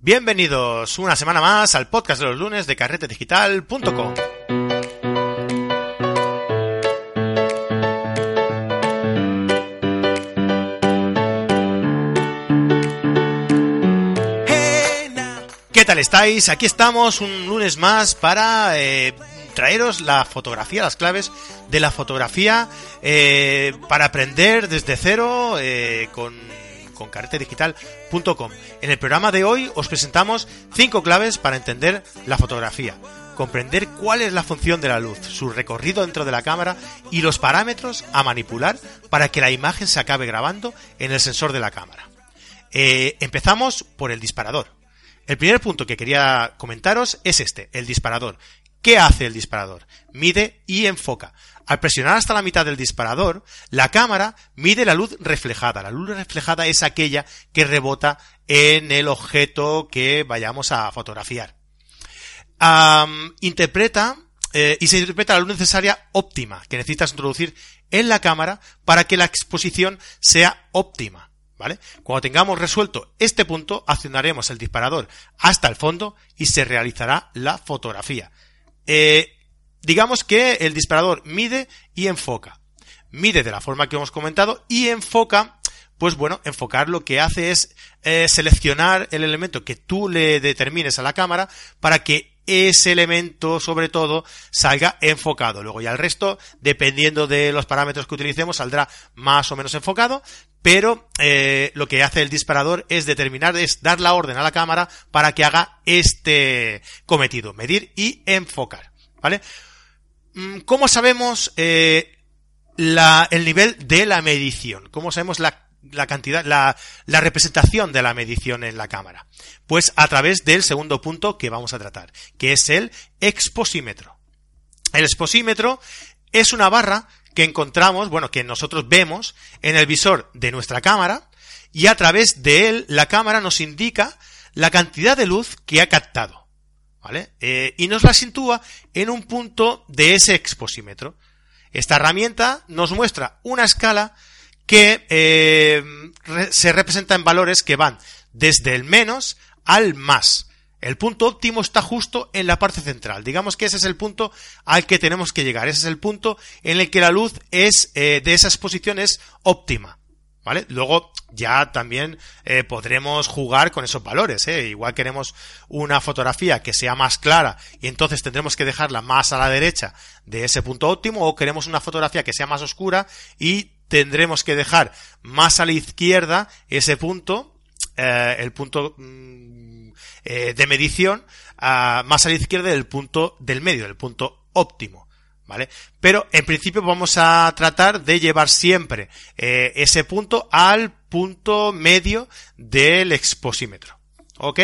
Bienvenidos una semana más al podcast de los lunes de carretedigital.com. ¿Qué tal estáis? Aquí estamos un lunes más para eh, traeros la fotografía, las claves de la fotografía eh, para aprender desde cero eh, con con carretedigital.com. En el programa de hoy os presentamos cinco claves para entender la fotografía, comprender cuál es la función de la luz, su recorrido dentro de la cámara y los parámetros a manipular para que la imagen se acabe grabando en el sensor de la cámara. Eh, empezamos por el disparador. El primer punto que quería comentaros es este, el disparador. ¿Qué hace el disparador? Mide y enfoca. Al presionar hasta la mitad del disparador, la cámara mide la luz reflejada. La luz reflejada es aquella que rebota en el objeto que vayamos a fotografiar. interpreta eh, y se interpreta la luz necesaria óptima que necesitas introducir en la cámara para que la exposición sea óptima. ¿Vale? Cuando tengamos resuelto este punto, accionaremos el disparador hasta el fondo y se realizará la fotografía. Eh, digamos que el disparador mide y enfoca. Mide de la forma que hemos comentado y enfoca, pues bueno, enfocar lo que hace es eh, seleccionar el elemento que tú le determines a la cámara para que ese elemento, sobre todo, salga enfocado. Luego ya el resto, dependiendo de los parámetros que utilicemos, saldrá más o menos enfocado, pero eh, lo que hace el disparador es determinar, es dar la orden a la cámara para que haga este cometido, medir y enfocar, ¿vale? Mm, ¿Cómo sabemos eh, el nivel de la medición? ¿Cómo sabemos la, cantidad, la, la representación de la medición en la cámara? Pues a través del segundo punto que vamos a tratar, que es el exposímetro. El exposímetro es una barra que encontramos, bueno, que nosotros vemos en el visor de nuestra cámara y a través de él la cámara nos indica la cantidad de luz que ha captado, ¿vale? Eh, y nos la sitúa en un punto de ese exposímetro. Esta herramienta nos muestra una escala que eh, se representa en valores que van desde el menos al más. El punto óptimo está justo en la parte central. Digamos que ese es el punto al que tenemos que llegar. Ese es el punto en el que la luz es eh, de esa exposición es óptima. ¿Vale? Luego ya también eh, podremos jugar con esos valores. ¿eh? Igual queremos una fotografía que sea más clara y entonces tendremos que dejarla más a la derecha de ese punto óptimo o queremos una fotografía que sea más oscura y tendremos que dejar más a la izquierda ese punto, el punto mm, eh, de medición más a la izquierda del punto del medio, del punto óptimo. ¿Vale? Pero en principio vamos a tratar de llevar siempre eh, ese punto al punto medio del exposímetro. ¿Ok?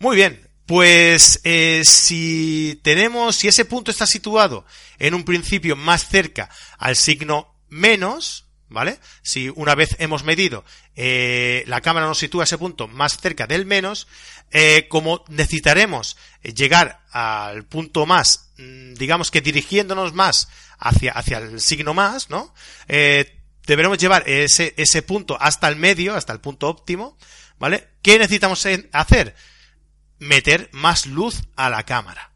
Muy bien. Pues eh, si tenemos, si ese punto está situado en un principio más cerca al signo menos, ¿vale? Si una vez hemos medido, eh, la cámara nos sitúa ese punto más cerca del menos, eh, como necesitaremos llegar al punto más, mm, digamos que dirigiéndonos más hacia, hacia el signo más, ¿no? Eh, deberemos llevar ese, ese punto hasta el medio, hasta el punto óptimo, ¿vale? ¿Qué necesitamos hacer? Meter más luz a la cámara,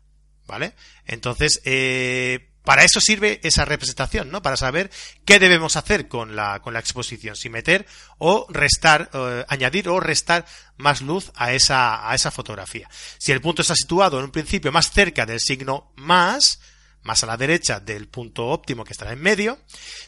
¿vale? Entonces, eh, para eso sirve esa representación, ¿no? Para saber qué debemos hacer con la, con la exposición, si meter o restar, eh, añadir o restar más luz a esa, a esa fotografía. Si el punto está situado en un principio más cerca del signo más, más a la derecha del punto óptimo que estará en medio,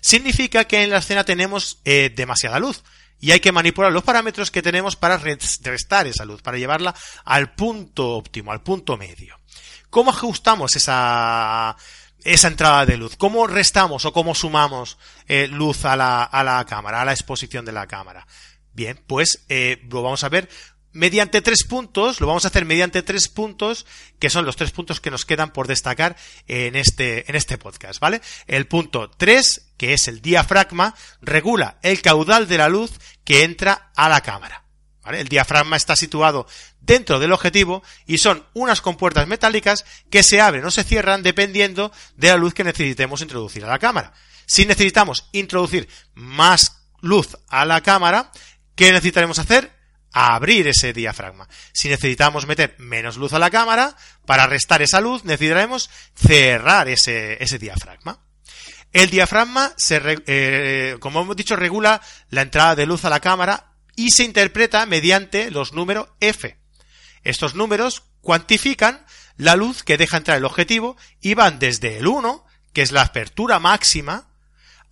significa que en la escena tenemos eh, demasiada luz y hay que manipular los parámetros que tenemos para restar esa luz, para llevarla al punto óptimo, al punto medio. ¿Cómo ajustamos esa esa entrada de luz? ¿Cómo restamos o cómo sumamos eh, luz a la, a la cámara, a la exposición de la cámara? Bien, pues eh, lo vamos a ver mediante tres puntos, lo vamos a hacer mediante tres puntos, que son los tres puntos que nos quedan por destacar en este, en este podcast, ¿vale? El punto 3, que es el diafragma, regula el caudal de la luz que entra a la cámara. El diafragma está situado dentro del objetivo y son unas compuertas metálicas que se abren o se cierran dependiendo de la luz que necesitemos introducir a la cámara. Si necesitamos introducir más luz a la cámara, ¿qué necesitaremos hacer? abrir ese diafragma. Si necesitamos meter menos luz a la cámara, para restar esa luz necesitaremos cerrar ese, ese diafragma. El diafragma, se, eh, como hemos dicho, regula la entrada de luz a la cámara y se interpreta mediante los números F. Estos números cuantifican la luz que deja entrar el objetivo y van desde el 1, que es la apertura máxima,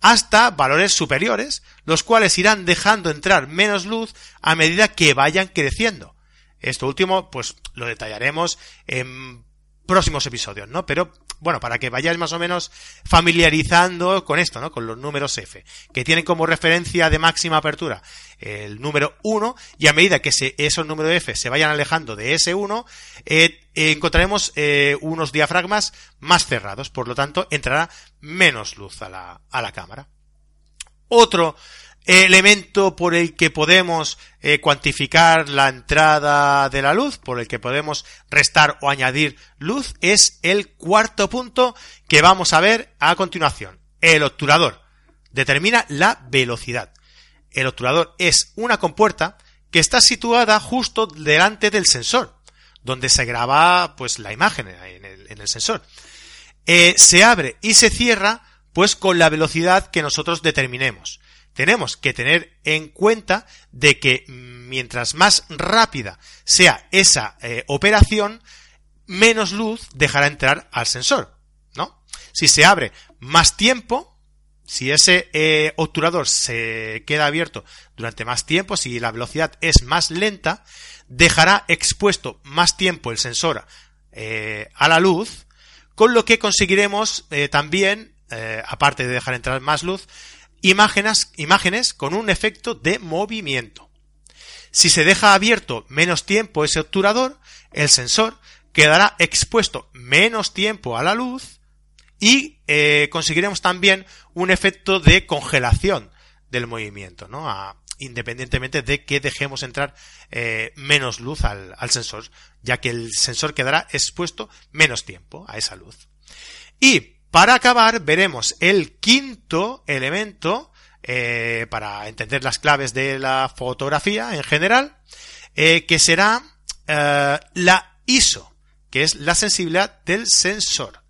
hasta valores superiores, los cuales irán dejando entrar menos luz a medida que vayan creciendo. Esto último, pues lo detallaremos en próximos episodios, ¿no? Pero bueno, para que vayáis más o menos familiarizando con esto, ¿no? Con los números F, que tienen como referencia de máxima apertura el número 1, y a medida que esos números F se vayan alejando de ese 1, eh, encontraremos eh, unos diafragmas más cerrados, por lo tanto, entrará menos luz a la, a la cámara. Otro elemento por el que podemos eh, cuantificar la entrada de la luz, por el que podemos restar o añadir luz, es el cuarto punto que vamos a ver a continuación. El obturador determina la velocidad. El obturador es una compuerta que está situada justo delante del sensor, donde se graba pues la imagen en el, sensor. Eh, se abre y se cierra pues con la velocidad que nosotros determinemos tenemos que tener en cuenta de que mientras más rápida sea esa eh, operación, menos luz dejará entrar al sensor, ¿no? Si se abre más tiempo, si ese eh, obturador se queda abierto durante más tiempo, si la velocidad es más lenta, dejará expuesto más tiempo el sensor eh, a la luz, con lo que conseguiremos también, aparte de dejar entrar más luz, imágenes, imágenes con un efecto de movimiento. Si se deja abierto menos tiempo ese obturador, el sensor quedará expuesto menos tiempo a la luz y eh, conseguiremos también un efecto de congelación del movimiento, ¿no? independientemente de que dejemos entrar eh, menos luz al, al, sensor, ya que el sensor quedará expuesto menos tiempo a esa luz. Y para acabar, veremos el quinto elemento eh, para entender las claves de la fotografía en general, eh, que será eh, la ISO, que es la sensibilidad del sensor.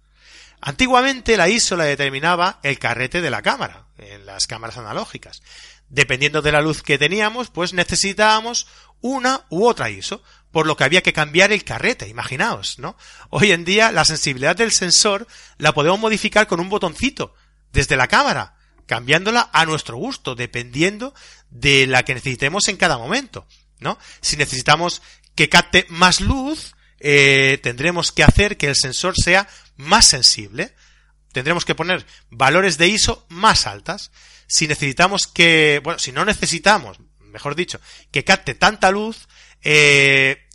Antiguamente la ISO la determinaba el carrete de la cámara, en las cámaras analógicas. Dependiendo de la luz que teníamos, pues necesitábamos una u otra ISO por lo que había que cambiar el carrete, imaginaos, ¿no? Hoy en día la sensibilidad del sensor la podemos modificar con un botoncito desde la cámara, cambiándola a nuestro gusto, dependiendo de la que necesitemos en cada momento, ¿no? Si necesitamos que capte más luz, eh, tendremos que hacer que el sensor sea más sensible. Tendremos que poner valores de ISO más altas. Si necesitamos que, bueno, si no necesitamos, mejor dicho, que capte tanta luz, eh,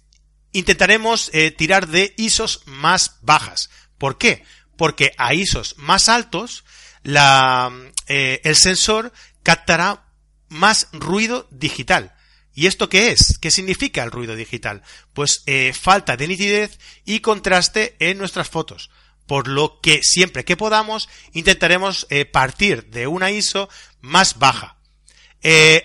intentaremos eh, tirar de ISOs más bajas. ¿Por qué? Porque a ISOs más altos la, eh, el sensor captará más ruido digital. ¿Y esto qué es? ¿Qué significa el ruido digital? Pues eh, falta de nitidez y contraste en nuestras fotos. Por lo que siempre que podamos intentaremos partir de una ISO más baja.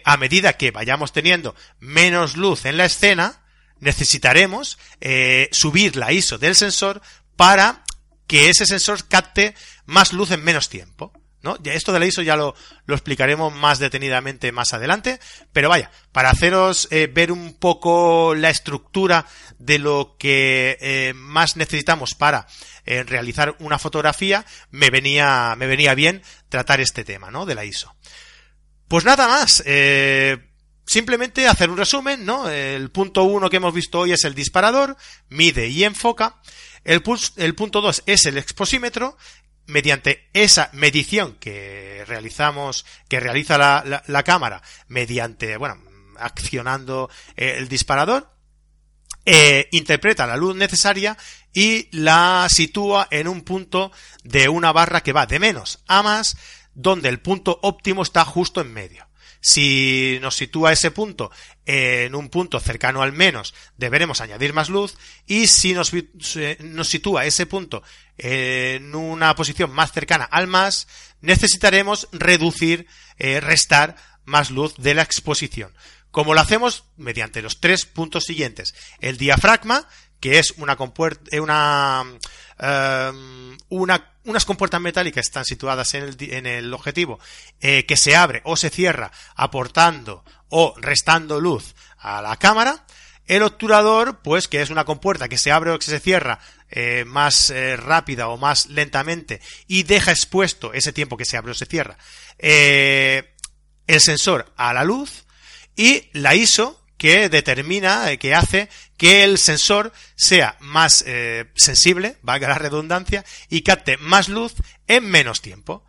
a medida que vayamos teniendo menos luz en la escena, necesitaremos eh, subir la ISO del sensor para que ese sensor capte más luz en menos tiempo. ¿No? Esto de la ISO ya lo, explicaremos más detenidamente más adelante, pero vaya, para haceros eh, ver un poco la estructura de lo que eh, más necesitamos para realizar una fotografía, me venía, me venía bien tratar este tema, ¿no? De la ISO. Pues nada más, Simplemente hacer un resumen, ¿no? El punto uno que hemos visto hoy es el disparador, mide y enfoca. El, el punto dos es el exposímetro. Mediante esa medición que realizamos, que realiza la, la, cámara, mediante, bueno, accionando eh, el disparador, eh, interpreta la luz necesaria y la sitúa en un punto de una barra que va de menos a más, donde el punto óptimo está justo en medio. Si nos sitúa ese punto en un punto cercano al menos, deberemos añadir más luz y si nos, sitúa ese punto en una posición más cercana al más, necesitaremos reducir, eh, restar más luz de la exposición. como lo hacemos mediante los tres puntos siguientes. El diafragma, que es una compuerta, una, em, una, unas compuertas metálicas están situadas en el, en el objetivo, eh, que se abre o se cierra aportando o restando luz a la cámara. El obturador, pues que es una compuerta que se abre o que se cierra eh, más eh, rápida o más lentamente y deja expuesto ese tiempo que se abre o se cierra el sensor a la luz y la ISO que determina, eh, que hace que el sensor sea más eh, sensible, valga la redundancia, y capte más luz en menos tiempo.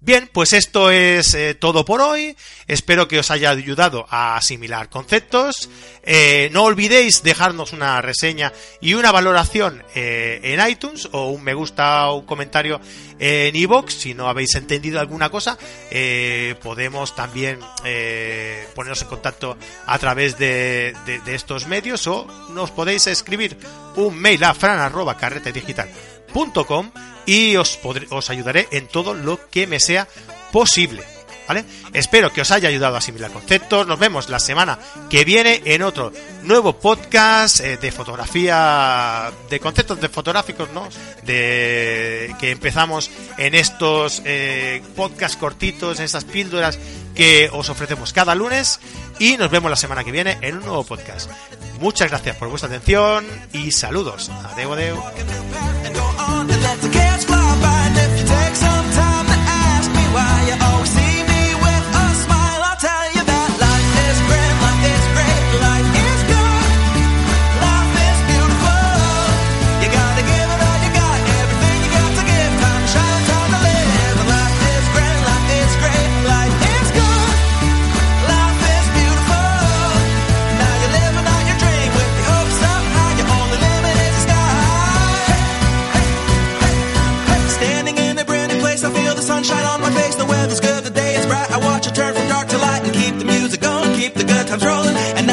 Bien, pues esto es eh, todo por hoy. Espero que os haya ayudado a asimilar conceptos. Eh, no olvidéis dejarnos una reseña y una valoración eh, en iTunes o un me gusta o un comentario en iVoox. Si no habéis entendido alguna cosa, podemos también ponernos en contacto a través de, estos medios o nos podéis escribir un mail a y os, os ayudaré en todo lo que me sea posible. ¿Vale? Espero que os haya ayudado a asimilar conceptos. Nos vemos la semana que viene en otro nuevo podcast eh, de fotografía, de conceptos de fotográficos, ¿no? De que empezamos en estos eh, podcasts cortitos, en estas píldoras que os ofrecemos cada lunes. Y nos vemos la semana que viene en un nuevo podcast. Muchas gracias por vuestra atención y saludos. Adeu, adeu. let the cash flow. controlling. And